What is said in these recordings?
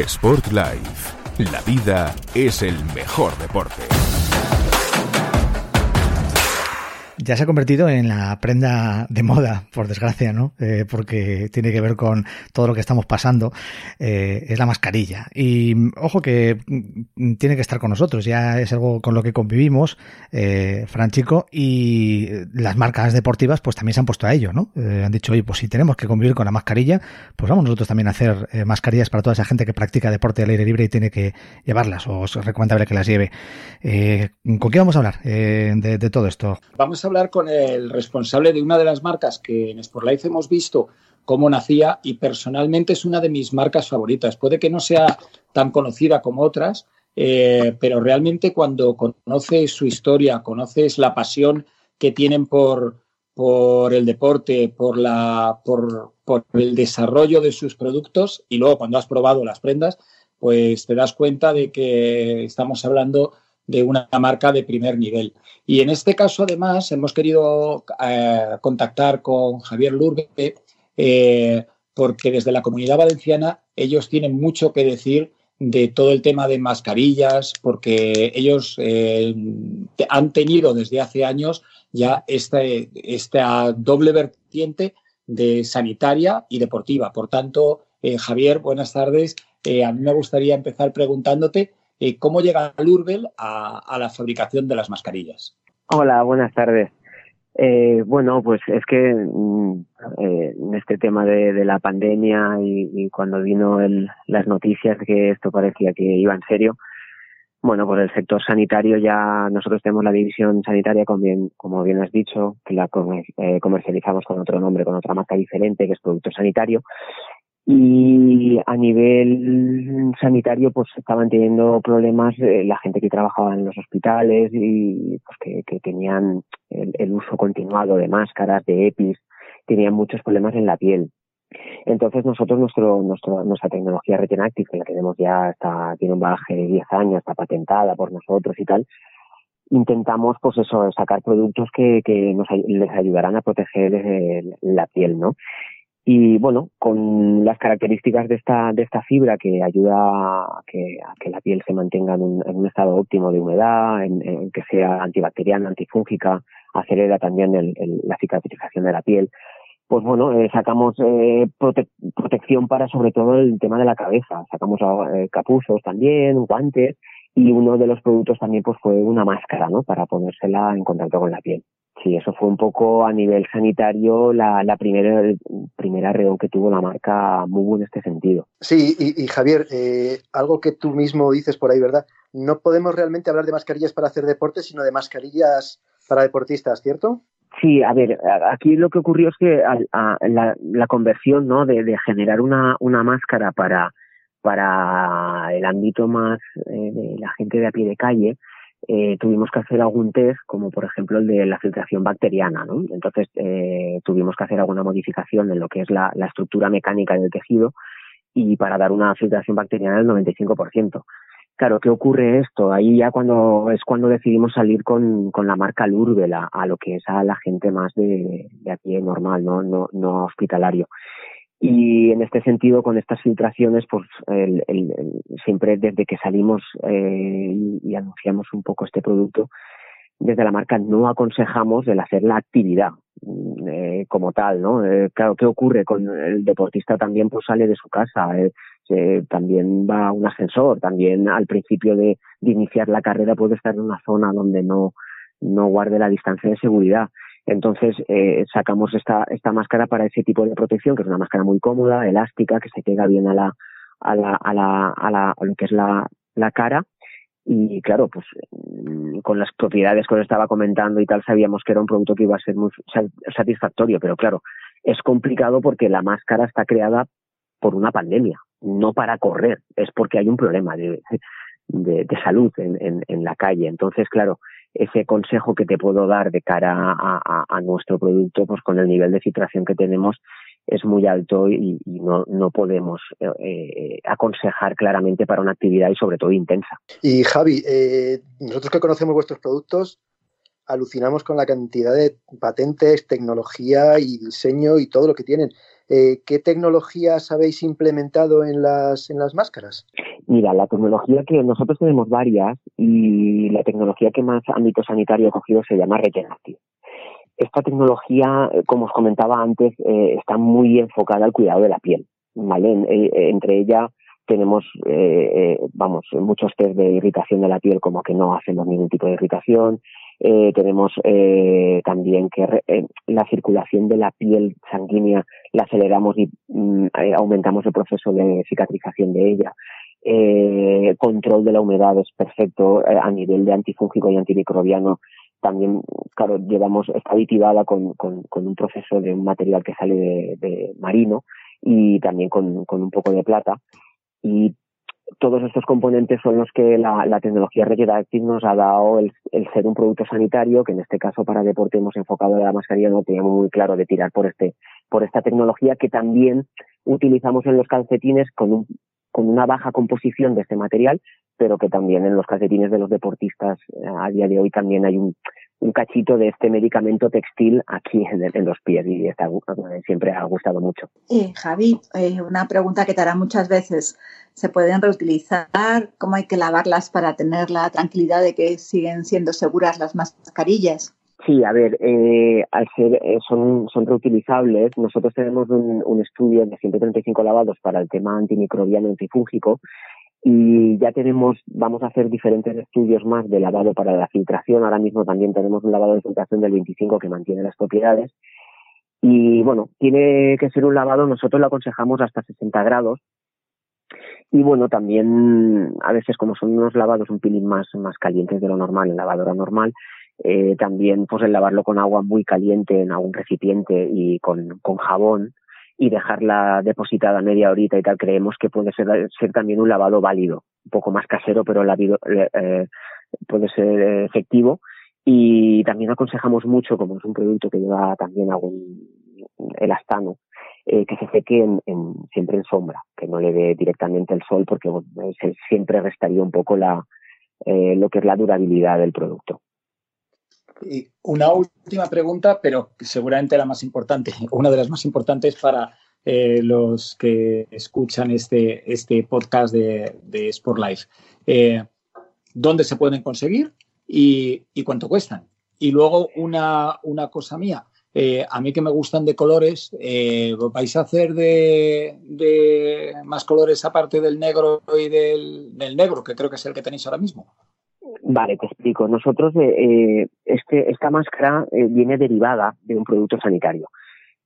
Sport Life. La vida es el mejor deporte. Ya se ha convertido en la prenda de moda, por desgracia, ¿no? Eh, porque tiene que ver con todo lo que estamos pasando, eh, es la mascarilla. Y ojo que mm, tiene que estar con nosotros, ya es algo con lo que convivimos, eh, Franchico, y las marcas deportivas pues también se han puesto a ello, ¿no? Eh, han dicho, oye, pues si tenemos que convivir con la mascarilla, pues vamos nosotros también a hacer mascarillas para toda esa gente que practica deporte al aire libre y tiene que llevarlas, o es recomendable que las lleve. ¿Con qué vamos a hablar de, de todo esto? Vamos a hablar con el responsable de una de las marcas que en Sportlife hemos visto cómo nacía y personalmente es una de mis marcas favoritas. Puede que no sea tan conocida como otras, eh, pero realmente cuando conoces su historia, conoces la pasión que tienen por, por el deporte, por, la, por, por el desarrollo de sus productos y luego cuando has probado las prendas, pues te das cuenta de que estamos hablando de una marca de primer nivel. Y en este caso, además, hemos querido eh, contactar con Javier Lurbe eh, porque desde la comunidad valenciana ellos tienen mucho que decir de todo el tema de mascarillas, porque ellos eh, han tenido desde hace años ya este, esta doble vertiente de sanitaria y deportiva. Por tanto, Javier, buenas tardes. A mí me gustaría empezar preguntándote eh, ¿cómo llega Lurbel a, a, la fabricación de las mascarillas? Hola, buenas tardes. Eh, bueno, pues es que mm, eh, en este tema de, la pandemia y, cuando vino el, las noticias de que esto parecía que iba en serio, bueno, por el sector sanitario ya nosotros tenemos la división sanitaria, como bien, como bien has dicho, que la eh, comercializamos con otro nombre, con otra marca diferente, que es producto sanitario. Y a nivel sanitario, pues estaban teniendo problemas eh, la gente que trabajaba en los hospitales y pues que, que tenían el, uso continuado de máscaras, de EPIs, tenían muchos problemas en la piel. Entonces nosotros, nuestro, nuestro, nuestra tecnología Retinactive, que la tenemos ya, está, tiene un bagaje de 10 años, está patentada por nosotros y tal, intentamos pues eso, sacar productos que, que nos, les ayudarán a proteger eh, la piel, ¿no? Y bueno, con las características de esta, de esta fibra que ayuda a que, a que la piel se mantenga en un, en un estado óptimo de humedad, en, en, que sea antibacteriana, antifúngica, acelera también el, el, la cicatrización de la piel. Pues bueno, eh, sacamos eh, prote protección para sobre todo el tema de la cabeza. Sacamos eh, capuzos también, guantes y uno de los productos también pues fue una máscara, ¿no? Para ponérsela en contacto con la piel. Sí, eso fue un poco a nivel sanitario la, la primera, primera reunión que tuvo la marca Mubu en este sentido. Sí, y, y Javier, eh, algo que tú mismo dices por ahí, ¿verdad? No podemos realmente hablar de mascarillas para hacer deporte, sino de mascarillas para deportistas, ¿cierto? Sí, a ver, aquí lo que ocurrió es que a, a, la, la, conversión, ¿no? De, de generar una, una máscara para, para el ámbito más eh, de la gente de a pie de calle, eh, tuvimos que hacer algún test, como por ejemplo el de la filtración bacteriana, ¿no? Entonces eh, tuvimos que hacer alguna modificación en lo que es la, estructura mecánica del tejido y para dar una filtración bacteriana del 95%. Claro, ¿qué ocurre esto? Ahí ya cuando es cuando decidimos salir con, con la marca Lurbel a, a, lo que es a la gente más de, de aquí normal, no, no, no hospitalario. Y en este sentido, con estas filtraciones, pues el, el, siempre desde que salimos eh, y, anunciamos un poco este producto, desde la marca no aconsejamos el hacer la actividad mm, eh, como tal, ¿no? Eh, claro, ¿qué ocurre con el deportista? También pues sale de su casa, eh, también va a un ascensor, también al principio de, de, iniciar la carrera puede estar en una zona donde no guarde la distancia de seguridad. Entonces eh, sacamos esta, esta máscara para ese tipo de protección, que es una máscara muy cómoda, elástica, que se pega bien a la, a la, a la, a la, a lo que es la, la cara y claro, pues mm, con las propiedades que os estaba comentando y tal, sabíamos que era un producto que iba a ser muy satisfactorio, pero claro, es complicado porque la máscara está creada por una pandemia, no para correr, es porque hay un problema de, de, salud en, en, en, la calle. Entonces, claro, ese consejo que te puedo dar de cara a, nuestro producto, pues con el nivel de filtración que tenemos, es muy alto y, y no, no, podemos eh, eh, aconsejar claramente para una actividad y sobre todo intensa. Y Javi, eh, nosotros que conocemos vuestros productos, alucinamos con la cantidad de patentes, tecnología y diseño y todo lo que tienen. Eh, ¿Qué tecnologías habéis implementado en las, en las máscaras? Mira, la tecnología que nosotros tenemos varias y la tecnología que más ámbito sanitario ha cogido se llama Regenerate. Esta tecnología, eh, como os comentaba antes, eh, está muy enfocada al cuidado de la piel. Eh, entre ella tenemos, eh, vamos, muchos test de irritación de la piel como que no hacemos ningún tipo de irritación. Eh, tenemos eh, también que re, la circulación de la piel sanguínea la aceleramos y mm, aumentamos el proceso de cicatrización de ella. Control de la humedad es perfecto a nivel de antifúngico y antimicrobiano también, claro, llevamos, está aditivada con, con, un proceso de un material que sale de, marino y también con, con, un poco de plata. Y todos estos componentes son los que la, la tecnología Regenerative nos ha dado el, ser un producto sanitario, que en este caso para deporte hemos enfocado la mascarilla, no teníamos muy claro de tirar por este, por esta tecnología que también utilizamos en los calcetines con un, con una baja composición de este material, pero que también en los calcetines de los deportistas eh, a día de hoy también hay un, cachito de este medicamento textil aquí en, en los pies y está, siempre ha gustado mucho. Eh, Javi, eh, una pregunta que te harán muchas veces. ¿Se pueden reutilizar? ¿Cómo hay que lavarlas para tener la tranquilidad de que siguen siendo seguras las mascarillas? Sí, a ver, eh, al ser, eh, son, son reutilizables. Nosotros tenemos un, un estudio de 135 lavados para el tema antimicrobiano antifúngico y ya tenemos, vamos a hacer diferentes estudios más de lavado para la filtración. Ahora mismo también tenemos un lavado de filtración del 25 que mantiene las propiedades. Y bueno, tiene que ser un lavado, nosotros lo aconsejamos hasta 60 grados. Y bueno, también a veces como son unos lavados un pelín más, más calientes de lo normal, en lavadora normal, eh, también pues el lavarlo con agua muy caliente en algún recipiente y con, jabón, y dejarla depositada media horita y tal, creemos que puede ser, ser también un lavado válido, un poco más casero, pero eh, puede ser efectivo. Y también aconsejamos mucho, como es un producto que lleva también algún elastano, eh, que se seque en, en, siempre en sombra, que no le dé directamente el sol, porque bueno, se, siempre restaría un poco la, eh, lo que es la durabilidad del producto. Y una última pregunta, pero seguramente la más importante, una de las más importantes para eh, los que escuchan este, este podcast de, de Sport Life. Eh, ¿Dónde se pueden conseguir y, cuánto cuestan? Y luego una, una cosa mía. Eh, a mí que me gustan de colores, ¿vais a hacer de, de, más colores aparte del negro y del, del negro, que creo que es el que tenéis ahora mismo? Vale, te explico. Nosotros, eh, este, esta máscara eh, viene derivada de un producto sanitario.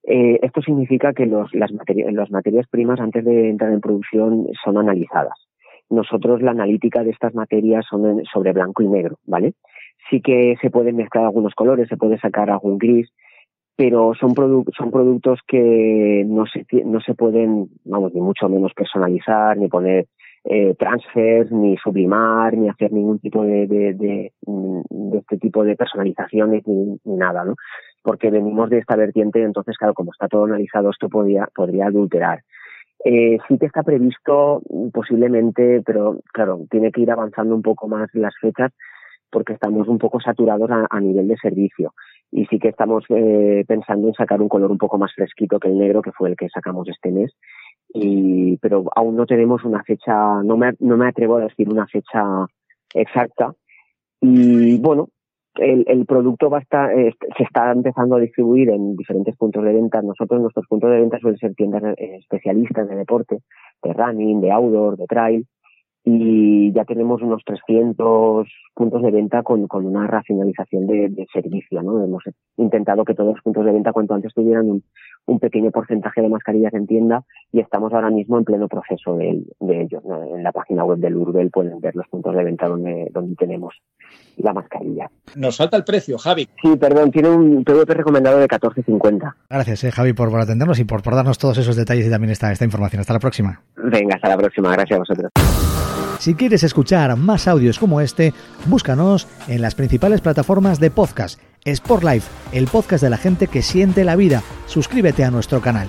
Eh, esto significa que los, las, las materias primas antes de entrar en producción son analizadas. Nosotros la analítica de estas materias son sobre blanco y negro, ¿vale? Sí que se pueden mezclar algunos colores, se puede sacar algún gris, pero son, produ son productos que no se, no se pueden, vamos, ni mucho menos personalizar, ni poner eh, transfer, ni sublimar, ni hacer ningún tipo de, de, de, de este tipo de personalizaciones ni, ni, nada, ¿no? Porque venimos de esta vertiente, entonces, claro, como está todo analizado, esto podría, podría adulterar. Eh, sí que está previsto posiblemente, pero claro, tiene que ir avanzando un poco más las fechas porque estamos un poco saturados a, a nivel de servicio. Y sí que estamos eh, pensando en sacar un color un poco más fresquito que el negro, que fue el que sacamos este mes y pero aún no tenemos una fecha, no me, no me atrevo a decir una fecha exacta. Y bueno, el, producto va a estar, eh, se está empezando a distribuir en diferentes puntos de venta. Nosotros, nuestros puntos de venta suelen ser tiendas eh, especialistas de deporte, de running, de outdoor, de trail, y ya tenemos unos 300 puntos de venta con, con una racionalización de, de, servicio. ¿no? Hemos intentado que todos los puntos de venta cuanto antes tuvieran un, pequeño porcentaje de mascarillas en tienda y estamos ahora mismo en pleno proceso de, de ello. En la página web del Urbel pueden ver los puntos de venta donde, donde tenemos la mascarilla. Nos falta el precio, Javi. Sí, perdón, tiene un PVP recomendado de 14.50. Gracias, eh, Javi, por, por atendernos y por, por darnos todos esos detalles y también esta, esta información. Hasta la próxima. Venga, hasta la próxima. Gracias a vosotros. Si quieres escuchar más audios como este, búscanos en las principales plataformas de podcast. Sport Life, el podcast de la gente que siente la vida. Suscríbete a nuestro canal.